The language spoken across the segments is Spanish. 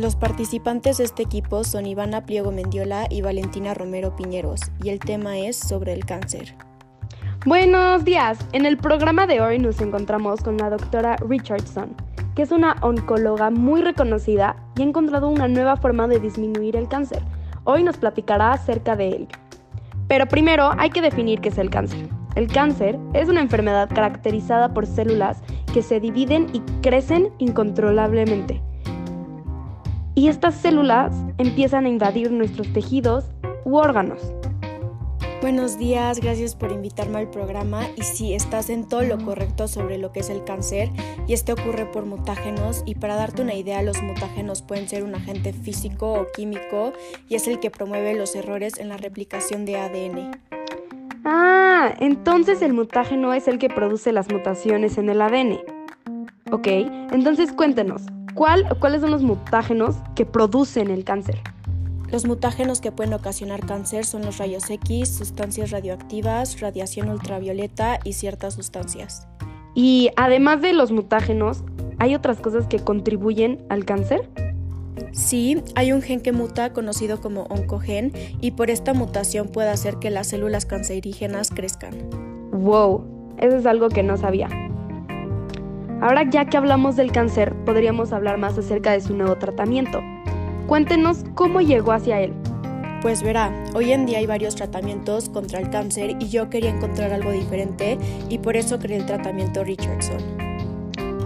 Los participantes de este equipo son Ivana Pliego Mendiola y Valentina Romero Piñeros, y el tema es sobre el cáncer. Buenos días. En el programa de hoy nos encontramos con la doctora Richardson, que es una oncóloga muy reconocida y ha encontrado una nueva forma de disminuir el cáncer. Hoy nos platicará acerca de ello. Pero primero hay que definir qué es el cáncer. El cáncer es una enfermedad caracterizada por células que se dividen y crecen incontrolablemente y estas células empiezan a invadir nuestros tejidos u órganos. Buenos días, gracias por invitarme al programa y sí, estás en todo lo correcto sobre lo que es el cáncer y este ocurre por mutágenos y para darte una idea, los mutágenos pueden ser un agente físico o químico y es el que promueve los errores en la replicación de ADN. Ah, entonces el mutágeno es el que produce las mutaciones en el ADN. Ok, entonces cuéntenos, ¿cuáles son los mutágenos que producen el cáncer? Los mutágenos que pueden ocasionar cáncer son los rayos X, sustancias radioactivas, radiación ultravioleta y ciertas sustancias. Y además de los mutágenos, ¿hay otras cosas que contribuyen al cáncer? Sí, hay un gen que muta conocido como oncogen y por esta mutación puede hacer que las células cancerígenas crezcan. ¡Wow! Eso es algo que no sabía. Ahora ya que hablamos del cáncer, podríamos hablar más acerca de su nuevo tratamiento. Cuéntenos cómo llegó hacia él. Pues verá, hoy en día hay varios tratamientos contra el cáncer y yo quería encontrar algo diferente y por eso creé el tratamiento Richardson.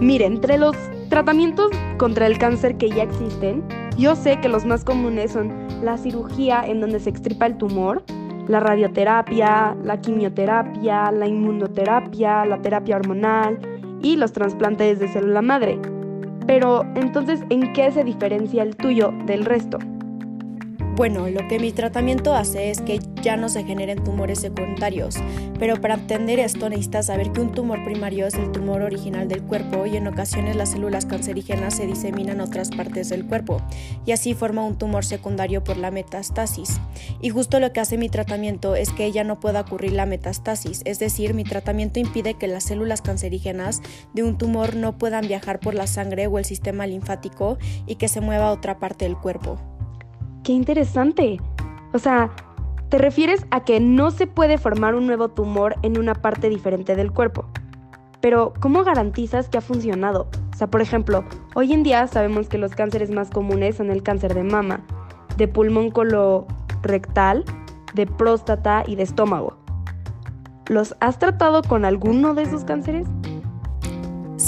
Mire, entre los tratamientos contra el cáncer que ya existen, yo sé que los más comunes son la cirugía en donde se extripa el tumor, la radioterapia, la quimioterapia, la inmunoterapia, la terapia hormonal, y los trasplantes de célula madre. Pero entonces, ¿en qué se diferencia el tuyo del resto? Bueno, lo que mi tratamiento hace es que ya no se generen tumores secundarios, pero para entender esto necesitas saber que un tumor primario es el tumor original del cuerpo y en ocasiones las células cancerígenas se diseminan a otras partes del cuerpo y así forma un tumor secundario por la metastasis. Y justo lo que hace mi tratamiento es que ya no pueda ocurrir la metastasis, es decir, mi tratamiento impide que las células cancerígenas de un tumor no puedan viajar por la sangre o el sistema linfático y que se mueva a otra parte del cuerpo. ¡Qué interesante! O sea, te refieres a que no se puede formar un nuevo tumor en una parte diferente del cuerpo. Pero, ¿cómo garantizas que ha funcionado? O sea, por ejemplo, hoy en día sabemos que los cánceres más comunes son el cáncer de mama, de pulmón colorectal, de próstata y de estómago. ¿Los has tratado con alguno de esos cánceres?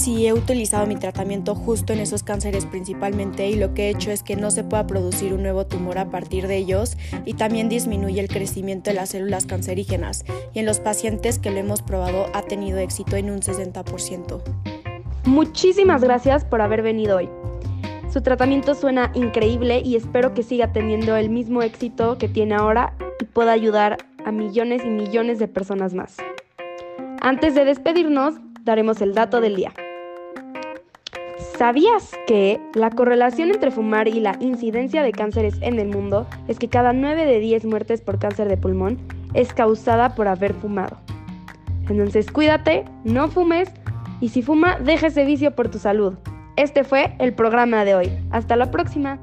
Sí he utilizado mi tratamiento justo en esos cánceres principalmente y lo que he hecho es que no se pueda producir un nuevo tumor a partir de ellos y también disminuye el crecimiento de las células cancerígenas y en los pacientes que lo hemos probado ha tenido éxito en un 60%. Muchísimas gracias por haber venido hoy. Su tratamiento suena increíble y espero que siga teniendo el mismo éxito que tiene ahora y pueda ayudar a millones y millones de personas más. Antes de despedirnos, daremos el dato del día. ¿Sabías que la correlación entre fumar y la incidencia de cánceres en el mundo es que cada 9 de 10 muertes por cáncer de pulmón es causada por haber fumado? Entonces cuídate, no fumes y si fuma, deja ese vicio por tu salud. Este fue el programa de hoy. Hasta la próxima.